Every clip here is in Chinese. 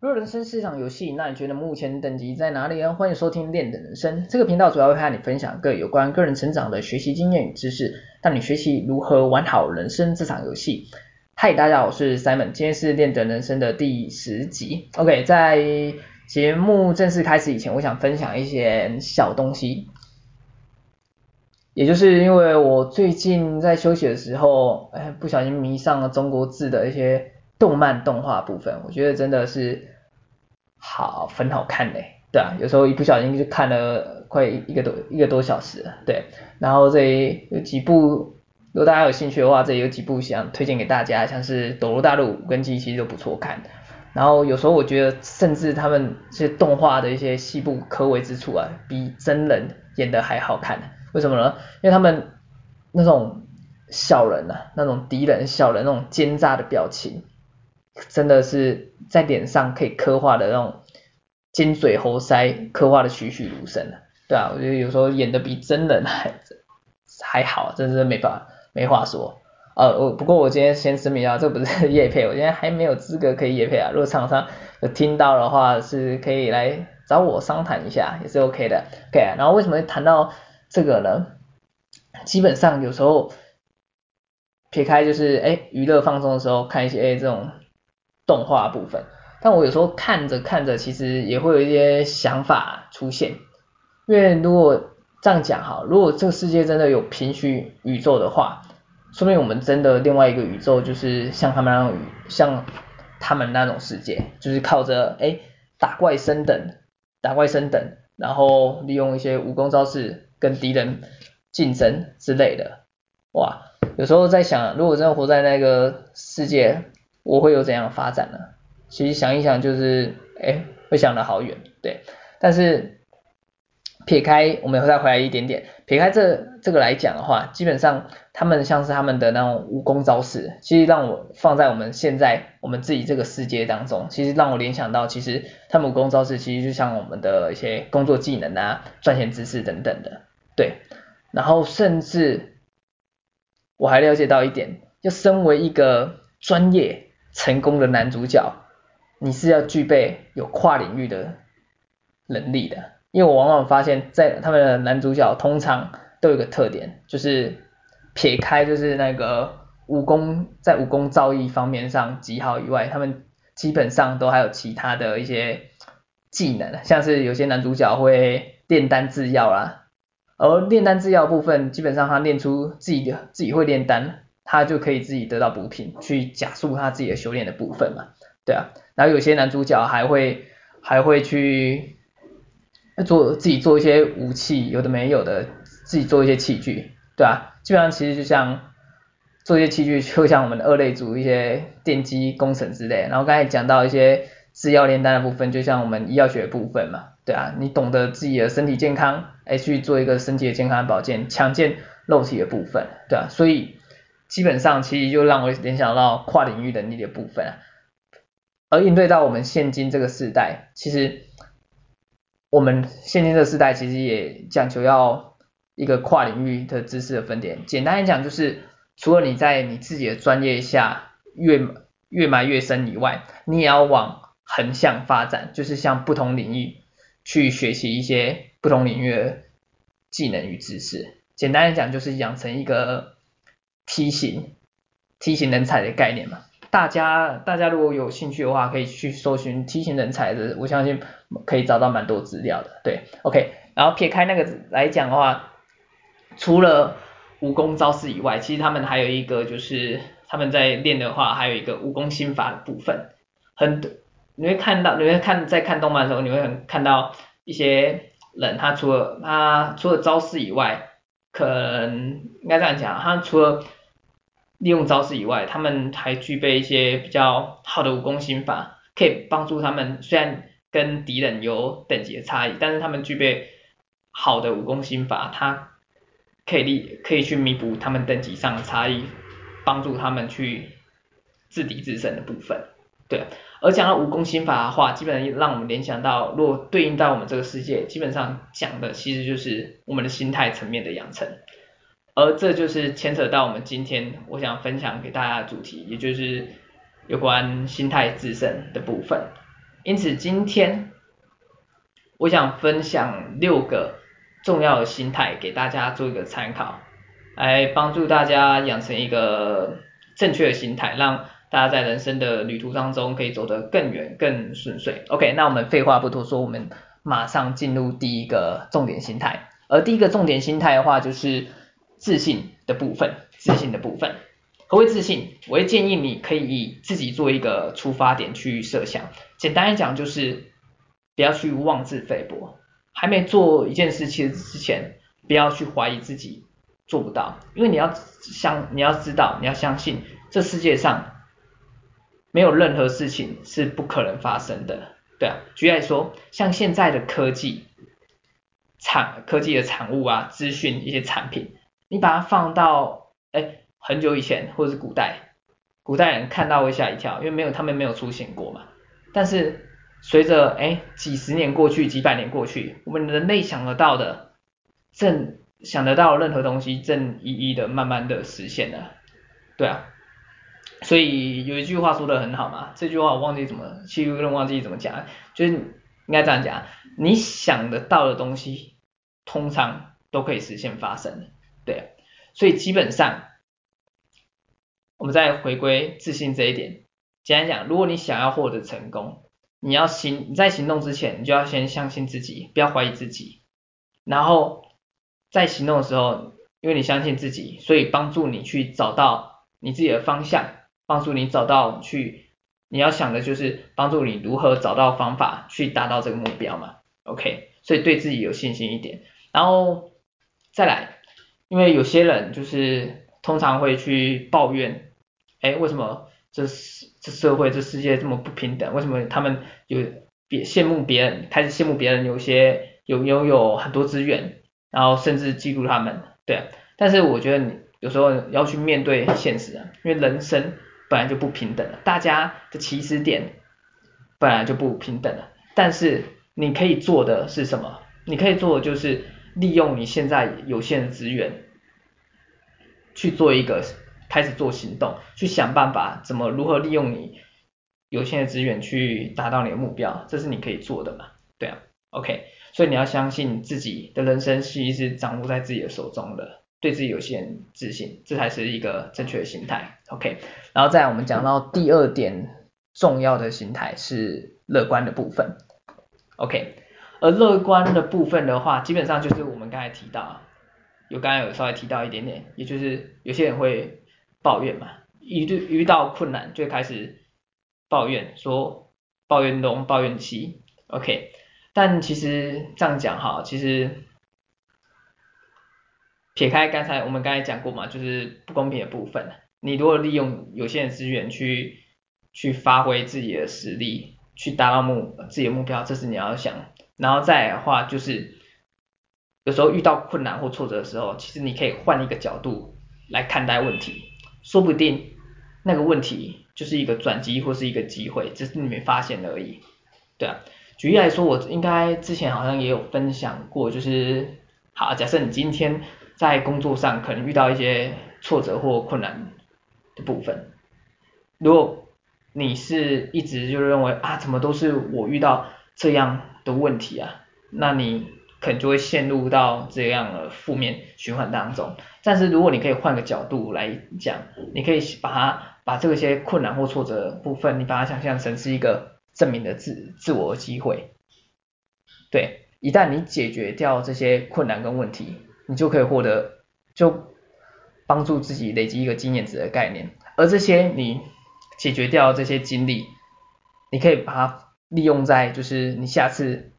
如果人生是一场游戏，那你觉得目前等级在哪里呢？欢迎收听练的人生这个频道，主要会和你分享各有关个人成长的学习经验与知识，带你学习如何玩好人生这场游戏。嗨，大家好，我是 Simon，今天是练的人生的第十集。OK，在节目正式开始以前，我想分享一些小东西，也就是因为我最近在休息的时候，哎，不小心迷上了中国字的一些。动漫动画部分，我觉得真的是好很好看嘞，对啊，有时候一不小心就看了快一个多一个多小时了，对。然后这有几部，如果大家有兴趣的话，这有几部想推荐给大家，像是《斗罗大陆》五根记其实都不错看。然后有时候我觉得，甚至他们这些动画的一些细部可为之处啊，比真人演的还好看。为什么呢？因为他们那种小人啊，那种敌人小人那种奸诈的表情。真的是在脸上可以刻画的那种尖嘴猴腮，刻画的栩栩如生，对啊，我觉得有时候演的比真人还还好，真是没法没话说。呃，我不过我今天先声明一下，这不是业配，我今天还没有资格可以业配啊。如果厂商有听到的话，是可以来找我商谈一下，也是 OK 的。OK，然后为什么会谈到这个呢？基本上有时候撇开就是哎娱乐放松的时候看一些哎这种。动画部分，但我有时候看着看着，其实也会有一些想法出现。因为如果这样讲哈，如果这个世界真的有平行宇宙的话，说明我们真的另外一个宇宙就是像他们那种像他们那种世界，就是靠着哎打怪升等，打怪升等，然后利用一些武功招式跟敌人竞争之类的。哇，有时候在想，如果真的活在那个世界。我会有怎样的发展呢？其实想一想，就是哎，会想得好远，对。但是撇开，我们再回来一点点，撇开这这个来讲的话，基本上他们像是他们的那种武功招式，其实让我放在我们现在我们自己这个世界当中，其实让我联想到，其实他们武功招式其实就像我们的一些工作技能啊、赚钱知识等等的，对。然后甚至我还了解到一点，就身为一个专业。成功的男主角，你是要具备有跨领域的能力的，因为我往往发现，在他们的男主角通常都有个特点，就是撇开就是那个武功在武功造诣方面上极好以外，他们基本上都还有其他的一些技能，像是有些男主角会炼丹制药啦，而炼丹制药部分，基本上他练出自己的自己会炼丹。他就可以自己得到补品，去加速他自己的修炼的部分嘛，对啊。然后有些男主角还会还会去做自己做一些武器，有的没有的，自己做一些器具，对啊。基本上其实就像做一些器具，就像我们的二类组一些电机工程之类。然后刚才讲到一些制药炼丹的部分，就像我们医药学的部分嘛，对啊。你懂得自己的身体健康，哎，去做一个身体的健康保健，强健肉体的部分，对啊。所以。基本上其实就让我联想到跨领域能力的部分啊，而应对到我们现今这个时代，其实我们现今这个时代其实也讲求要一个跨领域的知识的分点。简单来讲就是，除了你在你自己的专业下越越埋越深以外，你也要往横向发展，就是向不同领域去学习一些不同领域的技能与知识。简单来讲就是养成一个。梯形，梯形人才的概念嘛，大家大家如果有兴趣的话，可以去搜寻梯形人才的，我相信可以找到蛮多资料的。对，OK，然后撇开那个来讲的话，除了武功招式以外，其实他们还有一个就是他们在练的话，还有一个武功心法的部分。很你会看到，你会看在看动漫的时候，你会很看到一些人，他除了他除了招式以外，可能应该这样讲，他除了利用招式以外，他们还具备一些比较好的武功心法，可以帮助他们。虽然跟敌人有等级的差异，但是他们具备好的武功心法，他可以力可以去弥补他们等级上的差异，帮助他们去制敌制胜的部分。对，而讲到武功心法的话，基本上让我们联想到，如果对应到我们这个世界，基本上讲的其实就是我们的心态层面的养成。而这就是牵扯到我们今天我想分享给大家的主题，也就是有关心态自身的部分。因此今天我想分享六个重要的心态给大家做一个参考，来帮助大家养成一个正确的心态，让大家在人生的旅途当中可以走得更远、更顺遂。OK，那我们废话不多说，我们马上进入第一个重点心态。而第一个重点心态的话，就是自信的部分。自信的部分，何谓自信？我会建议你可以以自己做一个出发点去设想。简单来讲，就是不要去妄自菲薄。还没做一件事情之前，不要去怀疑自己做不到，因为你要相，你要知道，你要相信，这世界上没有任何事情是不可能发生的。对啊，举例来说，像现在的科技产科技的产物啊，资讯一些产品，你把它放到哎很久以前或者是古代，古代人看到会吓一跳，因为没有他们没有出现过嘛。但是随着哎几十年过去，几百年过去，我们人类想得到的，正想得到任何东西，正一一的慢慢的实现了。对啊。所以有一句话说的很好嘛，这句话我忘记怎么，其实有点忘记怎么讲，就是应该这样讲，你想得到的东西，通常都可以实现发生，的，所以基本上，我们再回归自信这一点，简单讲，如果你想要获得成功，你要行，你在行动之前，你就要先相信自己，不要怀疑自己，然后在行动的时候，因为你相信自己，所以帮助你去找到你自己的方向。帮助你找到去，你要想的就是帮助你如何找到方法去达到这个目标嘛，OK，所以对自己有信心一点，然后再来，因为有些人就是通常会去抱怨，哎，为什么这这社会这世界这么不平等？为什么他们有别羡慕别人，开始羡慕别人有些有拥有很多资源，然后甚至嫉妒他们，对，但是我觉得你有时候要去面对现实啊，因为人生。本来就不平等了，大家的起始点本来就不平等了。但是你可以做的是什么？你可以做的就是利用你现在有限的资源，去做一个开始做行动，去想办法怎么如何利用你有限的资源去达到你的目标，这是你可以做的嘛？对啊，OK。所以你要相信自己的人生其实是掌握在自己的手中的。对自己有限自信，这才是一个正确的心态。OK，然后再来我们讲到第二点重要的心态是乐观的部分。OK，而乐观的部分的话，基本上就是我们刚才提到，有刚才有稍微提到一点点，也就是有些人会抱怨嘛，遇遇到困难就开始抱怨，说抱怨东抱怨西。OK，但其实这样讲哈，其实。撇开刚才我们刚才讲过嘛，就是不公平的部分。你如果利用有限的资源去去发挥自己的实力，去达到目自己的目标，这是你要想。然后再的话，就是有时候遇到困难或挫折的时候，其实你可以换一个角度来看待问题，说不定那个问题就是一个转机或是一个机会，只是你没发现而已。对啊，举例来说，我应该之前好像也有分享过，就是好，假设你今天。在工作上可能遇到一些挫折或困难的部分，如果你是一直就认为啊，怎么都是我遇到这样的问题啊，那你可能就会陷入到这样的负面循环当中。但是如果你可以换个角度来讲，你可以把它把这些困难或挫折部分，你把它想象成是一个证明的自自我机会。对，一旦你解决掉这些困难跟问题。你就可以获得，就帮助自己累积一个经验值的概念，而这些你解决掉这些经历，你可以把它利用在就是你下次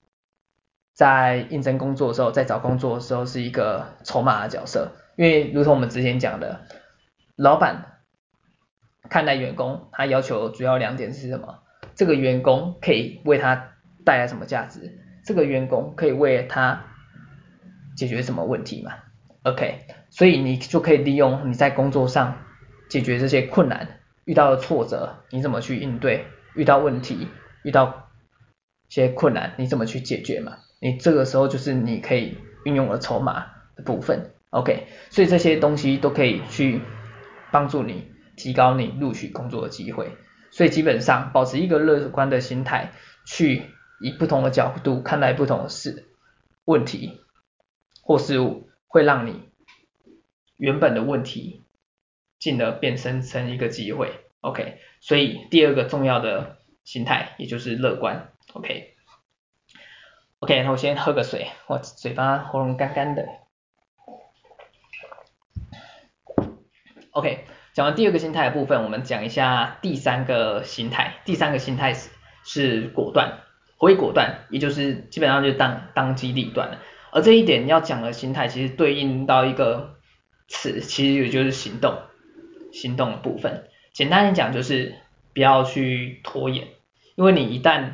在应征工作的时候，在找工作的时候是一个筹码的角色，因为如同我们之前讲的，老板看待员工，他要求主要两点是什么？这个员工可以为他带来什么价值？这个员工可以为他解决什么问题嘛？OK，所以你就可以利用你在工作上解决这些困难，遇到的挫折你怎么去应对？遇到问题，遇到一些困难你怎么去解决嘛？你这个时候就是你可以运用的筹码的部分。OK，所以这些东西都可以去帮助你提高你录取工作的机会。所以基本上保持一个乐观的心态去以不同的角度看待不同的事、问题或事物，会让你原本的问题进而变身成一个机会。OK，所以第二个重要的心态也就是乐观。OK，OK，、那我先喝个水，我嘴巴喉咙干干的。OK，讲完第二个心态的部分，我们讲一下第三个心态。第三个心态是是果断，何谓果断？也就是基本上就当当机立断了。而这一点要讲的心态，其实对应到一个词，其实也就是行动，行动的部分。简单来讲，就是不要去拖延，因为你一旦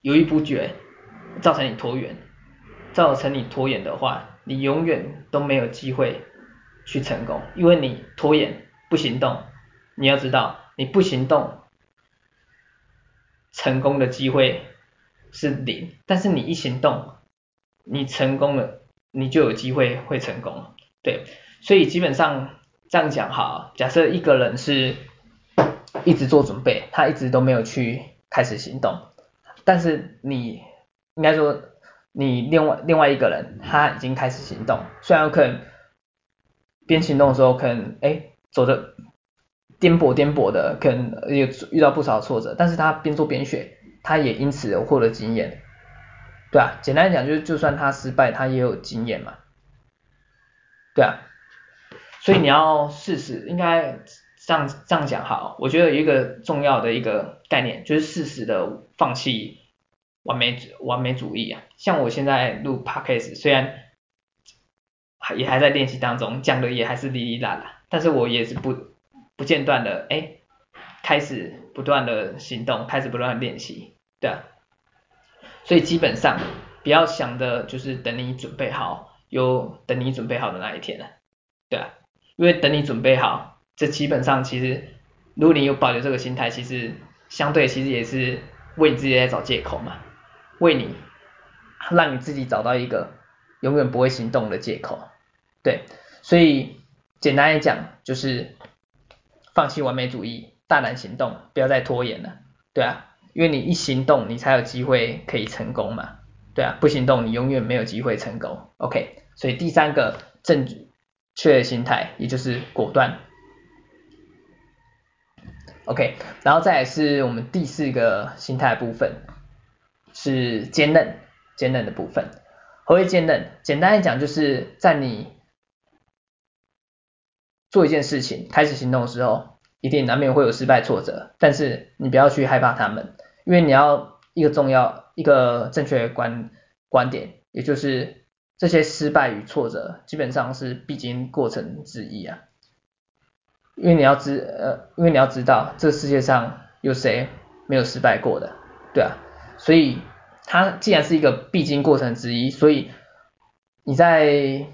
犹豫不决，造成你拖延，造成你拖延的话，你永远都没有机会去成功，因为你拖延不行动，你要知道，你不行动，成功的机会是零，但是你一行动，你成功了，你就有机会会成功，对，所以基本上。这样讲哈，假设一个人是一直做准备，他一直都没有去开始行动，但是你应该说你另外另外一个人他已经开始行动，虽然可能边行动的时候可能哎走的颠簸颠簸的，可能也遇到不少挫折，但是他边做边学，他也因此有获得经验，对啊，简单讲就是就算他失败，他也有经验嘛，对啊。所以你要试试，应该这样这样讲好。我觉得有一个重要的一个概念，就是适时的放弃完美完美主义啊。像我现在录 podcast，虽然也还在练习当中，讲的也还是哩哩啦啦，但是我也是不不间断的，哎，开始不断的行动，开始不断的练习，对啊。所以基本上不要想的就是等你准备好，有等你准备好的那一天了，对啊。因为等你准备好，这基本上其实，如果你有保留这个心态，其实相对其实也是为自己在找借口嘛，为你让你自己找到一个永远不会行动的借口，对，所以简单来讲就是放弃完美主义，大胆行动，不要再拖延了，对啊，因为你一行动，你才有机会可以成功嘛，对啊，不行动你永远没有机会成功，OK，所以第三个正。确的心态，也就是果断。OK，然后再来是我们第四个心态部分，是坚韧，坚韧的部分。何谓坚韧？简单来讲，就是在你做一件事情、开始行动的时候，一定难免会有失败挫折，但是你不要去害怕他们，因为你要一个重要、一个正确的观观点，也就是。这些失败与挫折基本上是必经过程之一啊，因为你要知呃，因为你要知道这世界上有谁没有失败过的，对啊，所以它既然是一个必经过程之一，所以你在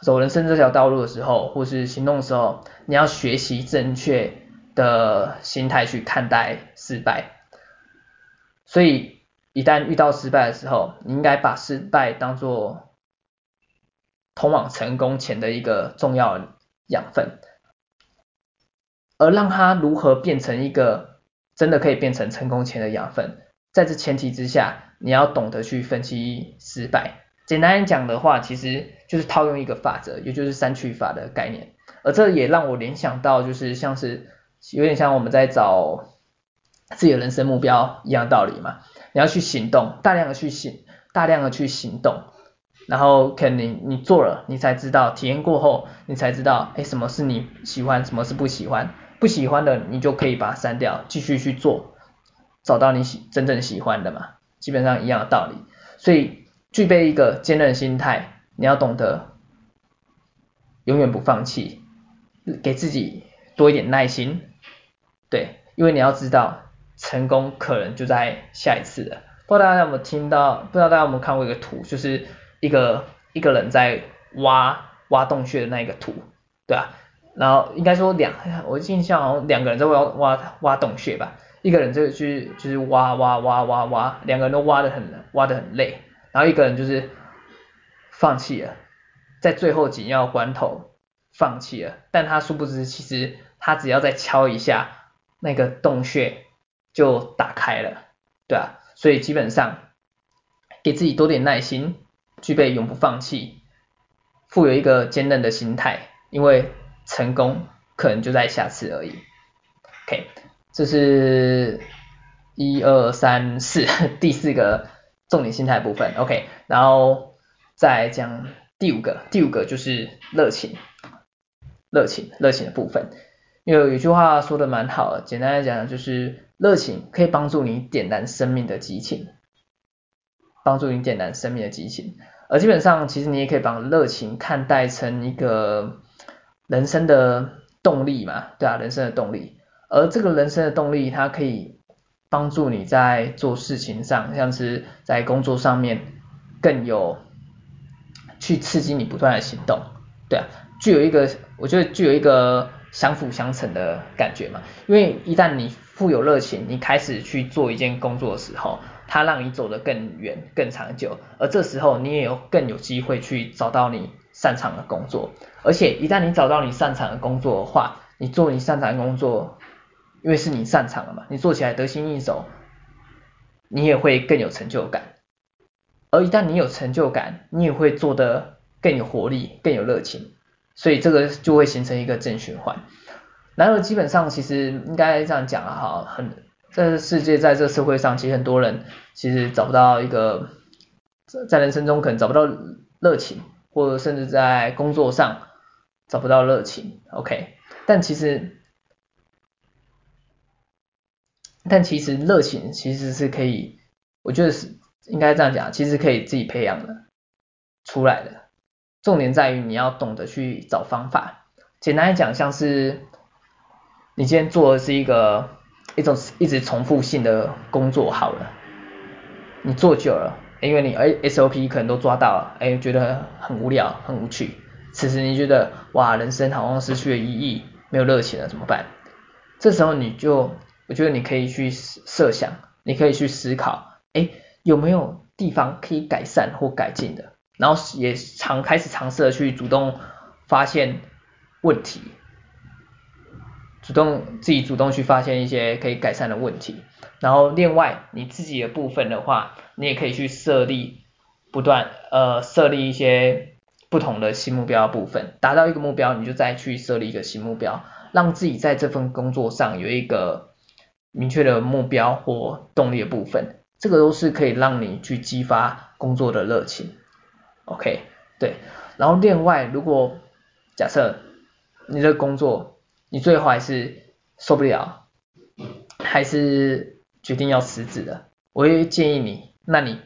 走人生这条道路的时候，或是行动的时候，你要学习正确的心态去看待失败，所以一旦遇到失败的时候，你应该把失败当作通往成功前的一个重要养分，而让它如何变成一个真的可以变成成功前的养分，在这前提之下，你要懂得去分析失败。简单讲的话，其实就是套用一个法则，也就是删去法的概念。而这也让我联想到，就是像是有点像我们在找自己的人生目标一样道理嘛。你要去行动，大量的去行，大量的去行动。然后肯定你做了，你才知道体验过后，你才知道，哎，什么是你喜欢，什么是不喜欢，不喜欢的你就可以把它删掉，继续去做，找到你喜真正喜欢的嘛，基本上一样的道理。所以具备一个坚韧心态，你要懂得永远不放弃，给自己多一点耐心，对，因为你要知道成功可能就在下一次了。不知道大家有没有听到，不知道大家有没有看过一个图，就是。一个一个人在挖挖洞穴的那一个图，对吧？然后应该说两，我印象好像两个人在挖挖挖洞穴吧，一个人就去就是挖挖挖挖挖，两个人都挖得很挖得很累，然后一个人就是放弃了，在最后紧要关头放弃了，但他殊不知其实他只要再敲一下那个洞穴就打开了，对啊，所以基本上给自己多点耐心，具备永不放弃，富有一个坚韧的心态，因为成功可能就在下次而已。OK，这是一二三四 第四个重点心态部分。OK，然后再讲第五个，第五个就是热情，热情，热情的部分。因为有句话说的蛮好的，简单来讲就是热情可以帮助你点燃生命的激情，帮助你点燃生命的激情。而基本上，其实你也可以把热情看待成一个人生的动力嘛，对啊，人生的动力。而这个人生的动力，它可以帮助你在做事情上，像是在工作上面更有去刺激你不断的行动，对啊，具有一个，我觉得具有一个。相辅相成的感觉嘛，因为一旦你富有热情，你开始去做一件工作的时候，它让你走得更远、更长久，而这时候你也有更有机会去找到你擅长的工作，而且一旦你找到你擅长的工作的话，你做你擅长的工作，因为是你擅长的嘛，你做起来得心应手，你也会更有成就感，而一旦你有成就感，你也会做得更有活力、更有热情。所以这个就会形成一个正循环。然而基本上其实应该这样讲啊，哈，很这世界在这社会上，其实很多人其实找不到一个在人生中可能找不到热情，或者甚至在工作上找不到热情。OK，但其实但其实热情其实是可以，我觉得是应该这样讲，其实可以自己培养的出来的。重点在于你要懂得去找方法。简单来讲，像是你今天做的是一个一种一直重复性的工作好了，你做久了，因为你 SOP 可能都抓到了，哎，觉得很无聊、很无趣。此时你觉得哇，人生好像失去了意义，没有热情了，怎么办？这时候你就，我觉得你可以去设想，你可以去思考，哎，有没有地方可以改善或改进的？然后也尝开始尝试的去主动发现问题，主动自己主动去发现一些可以改善的问题。然后另外你自己的部分的话，你也可以去设立不断呃设立一些不同的新目标的部分，达到一个目标你就再去设立一个新目标，让自己在这份工作上有一个明确的目标或动力的部分，这个都是可以让你去激发工作的热情。OK，对，然后另外，如果假设你的工作你最后还是受不了，还是决定要辞职的，我会建议你，那你，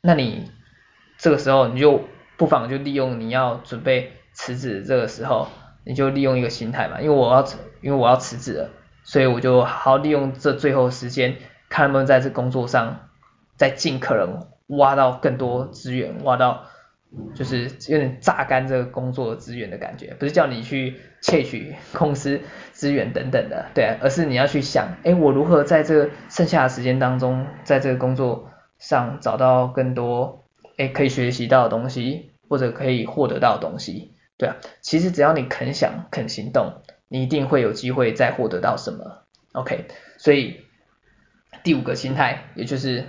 那你这个时候你就不妨就利用你要准备辞职这个时候，你就利用一个心态嘛，因为我要因为我要辞职了，所以我就好好利用这最后时间，看能不能在这工作上再尽可能。挖到更多资源，挖到就是有点榨干这个工作资源的感觉，不是叫你去窃取公司资源等等的，对，而是你要去想，哎，我如何在这个剩下的时间当中，在这个工作上找到更多，哎，可以学习到的东西，或者可以获得到的东西，对啊，其实只要你肯想肯行动，你一定会有机会再获得到什么，OK，所以第五个心态，也就是。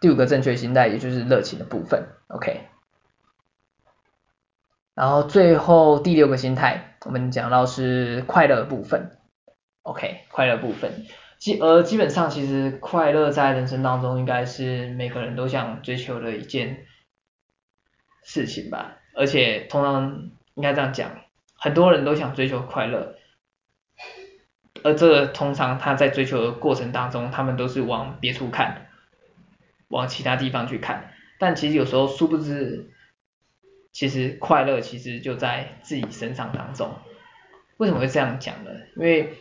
第五个正确心态，也就是热情的部分，OK。然后最后第六个心态，我们讲到是快乐的部分，OK，快乐部分。基而基本上其实快乐在人生当中应该是每个人都想追求的一件事情吧，而且通常应该这样讲，很多人都想追求快乐，而这通常他在追求的过程当中，他们都是往别处看。往其他地方去看，但其实有时候殊不知，其实快乐其实就在自己身上当中。为什么会这样讲呢？因为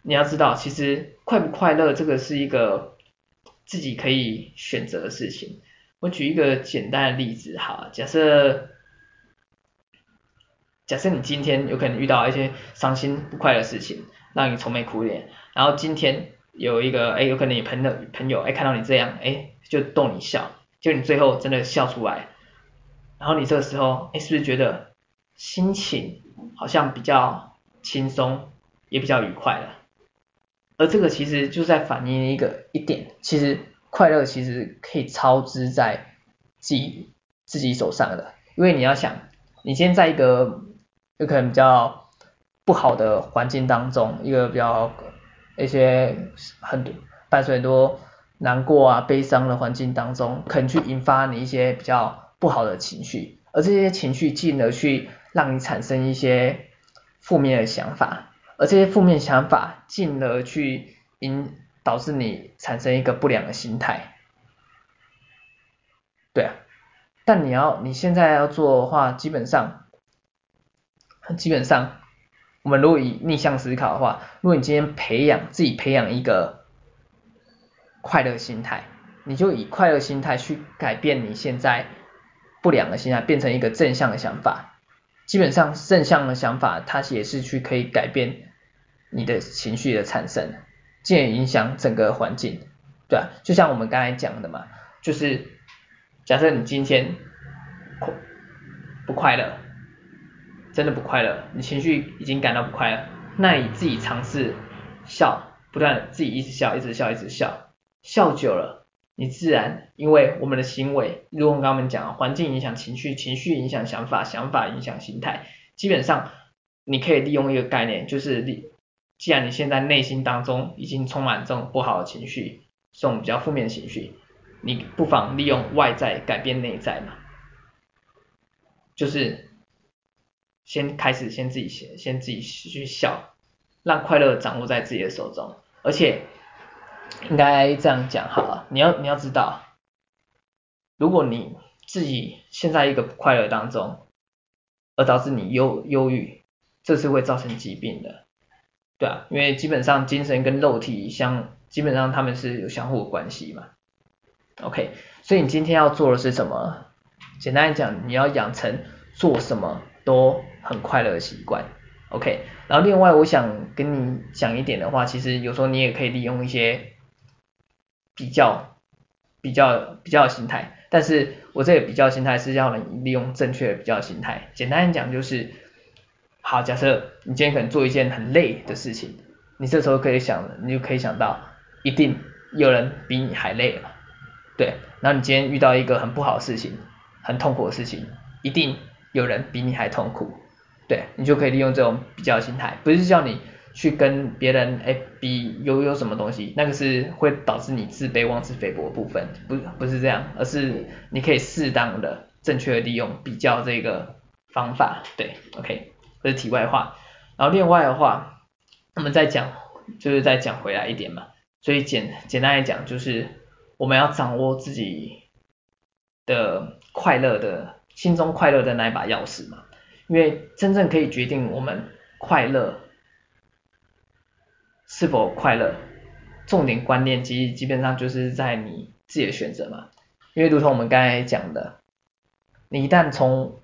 你要知道，其实快不快乐这个是一个自己可以选择的事情。我举一个简单的例子哈，假设假设你今天有可能遇到一些伤心不快的事情，让你愁眉苦脸，然后今天。有一个哎，有可能你朋友朋友哎看到你这样哎，就逗你笑，就你最后真的笑出来，然后你这个时候哎，是不是觉得心情好像比较轻松，也比较愉快了？而这个其实就在反映一个一点，其实快乐其实可以操之在自己自己手上的，因为你要想，你今天在一个有可能比较不好的环境当中，一个比较一些很多伴随很多难过啊、悲伤的环境当中，可能去引发你一些比较不好的情绪，而这些情绪进而去让你产生一些负面的想法。而这些负面想法进而去引导致你产生一个不良的心态，对啊，但你要你现在要做的话，基本上基本上，我们如果以逆向思考的话，如果你今天培养自己培养一个快乐心态，你就以快乐心态去改变你现在不良的心态，变成一个正向的想法，基本上正向的想法它也是去可以改变。你的情绪的产生，进而影响整个环境，对啊，就像我们刚才讲的嘛，就是假设你今天不快乐，真的不快乐，你情绪已经感到不快乐，那你自己尝试笑，不断自己一直笑，一直笑，一直笑，笑久了，你自然因为我们的行为，如果我们刚刚讲，环境影响情绪，情绪影响想法，想法影响心态，基本上你可以利用一个概念，就是你。既然你现在内心当中已经充满这种不好的情绪，这种比较负面的情绪，你不妨利用外在改变内在嘛，就是先开始先自己先先自己去笑，让快乐掌握在自己的手中，而且应该这样讲好了，你要你要知道，如果你自己现在一个不快乐当中，而导致你忧忧郁，这是会造成疾病的。对啊，因为基本上精神跟肉体相，基本上他们是有相互关系嘛。OK，所以你今天要做的是什么？简单来讲，你要养成做什么都很快乐的习惯。OK，然后另外我想跟你讲一点的话，其实有时候你也可以利用一些比较、比较、比较心态，但是我这个比较心态是要你利用正确的比较心态。简单讲就是。好，假设你今天可能做一件很累的事情，你这时候可以想，你就可以想到，一定有人比你还累了，对。然后你今天遇到一个很不好的事情，很痛苦的事情，一定有人比你还痛苦，对。你就可以利用这种比较心态，不是叫你去跟别人哎比有有什么东西，那个是会导致你自卑、妄自菲薄的部分，不不是这样，而是你可以适当的、正确的利用比较这个方法，对，OK。这是题外话，然后另外的话，我们再讲，就是再讲回来一点嘛。所以简简单来讲，就是我们要掌握自己的快乐的心中快乐的那一把钥匙嘛。因为真正可以决定我们快乐是否快乐，重点观念其实基本上就是在你自己的选择嘛。因为如同我们刚才讲的，你一旦从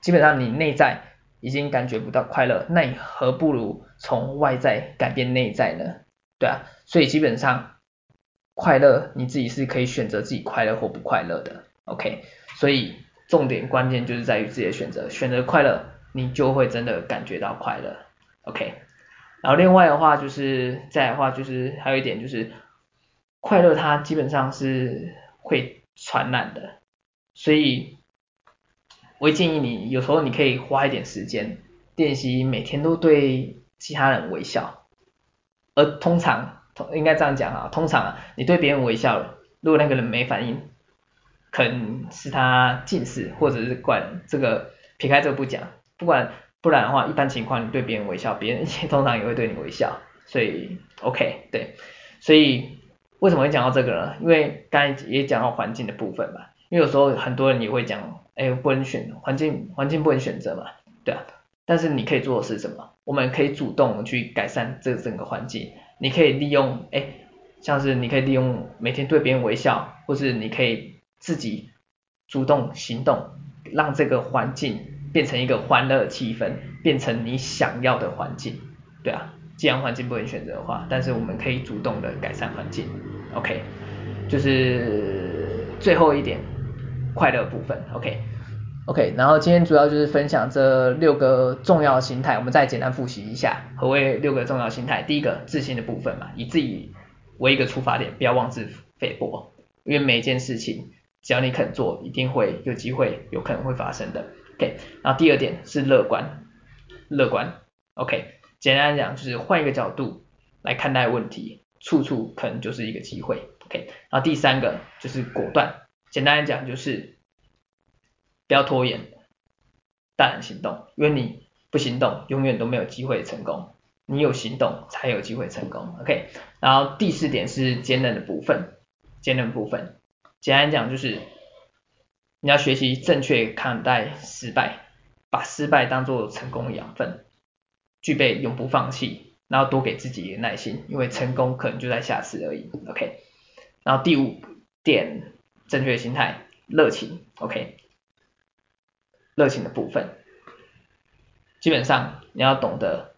基本上你内在。已经感觉不到快乐，那你何不如从外在改变内在呢？对啊，所以基本上快乐你自己是可以选择自己快乐或不快乐的，OK？所以重点关键就是在于自己的选择，选择快乐，你就会真的感觉到快乐，OK？然后另外的话就是再的话就是还有一点就是快乐它基本上是会传染的，所以。我会建议你，有时候你可以花一点时间练习，每天都对其他人微笑。而通常，应该这样讲啊，通常啊，你对别人微笑，如果那个人没反应，可能是他近视或者是怪人。这个撇开这个不讲，不管不然的话，一般情况你对别人微笑，别人 通常也会对你微笑。所以，OK，对。所以为什么会讲到这个呢？因为刚才也讲到环境的部分嘛。因为有时候很多人也会讲，哎，不能选环境，环境不能选择嘛，对啊。但是你可以做的是什么？我们可以主动去改善这整个环境。你可以利用，哎，像是你可以利用每天对别人微笑，或是你可以自己主动行动，让这个环境变成一个欢乐气氛，变成你想要的环境，对啊。既然环境不能选择的话，但是我们可以主动的改善环境，OK。就是最后一点。快乐部分，OK，OK，然后今天主要就是分享这六个重要心态，我们再简单复习一下何谓六个重要心态。第一个，自信的部分嘛，以自己为一个出发点，不要妄自菲薄，因为每一件事情只要你肯做，一定会有机会，有可能会发生的。OK，然后第二点是乐观，乐观。OK，简单来讲就是换一个角度来看待问题，处处可能就是一个机会。OK，然后第三个就是果断，简单来讲就是。不要拖延，大胆行动，因为你不行动，永远都没有机会成功。你有行动，才有机会成功。OK，然后第四点是坚韧的部分，坚韧部分，简单讲就是你要学习正确看待失败，把失败当做成功的养分，具备永不放弃，然后多给自己一个耐心，因为成功可能就在下次而已。OK，然后第五点，正确的心态，热情。OK。热情的部分，基本上你要懂得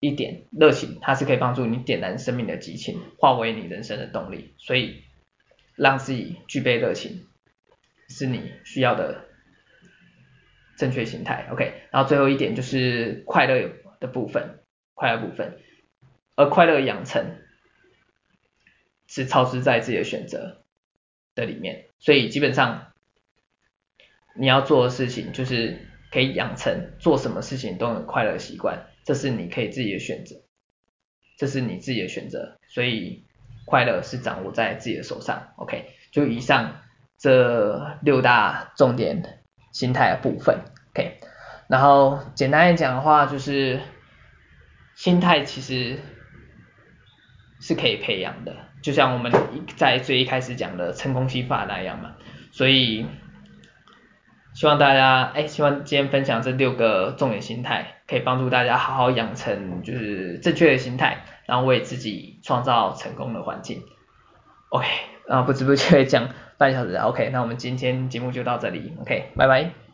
一点，热情它是可以帮助你点燃生命的激情，化为你人生的动力。所以让自己具备热情，是你需要的正确心态。OK，然后最后一点就是快乐的部分，快乐部分，而快乐养成是超支在自己的选择的里面，所以基本上。你要做的事情就是可以养成做什么事情都很快乐习惯，这是你可以自己的选择，这是你自己的选择，所以快乐是掌握在自己的手上。OK，就以上这六大重点心态的部分。OK，然后简单来讲的话，就是心态其实是可以培养的，就像我们在最一开始讲的成功心法那样嘛，所以。希望大家，哎，希望今天分享这六个重点心态，可以帮助大家好好养成就是正确的心态，然后为自己创造成功的环境。OK，啊，不知不觉讲半小时，OK，那我们今天节目就到这里，OK，拜拜。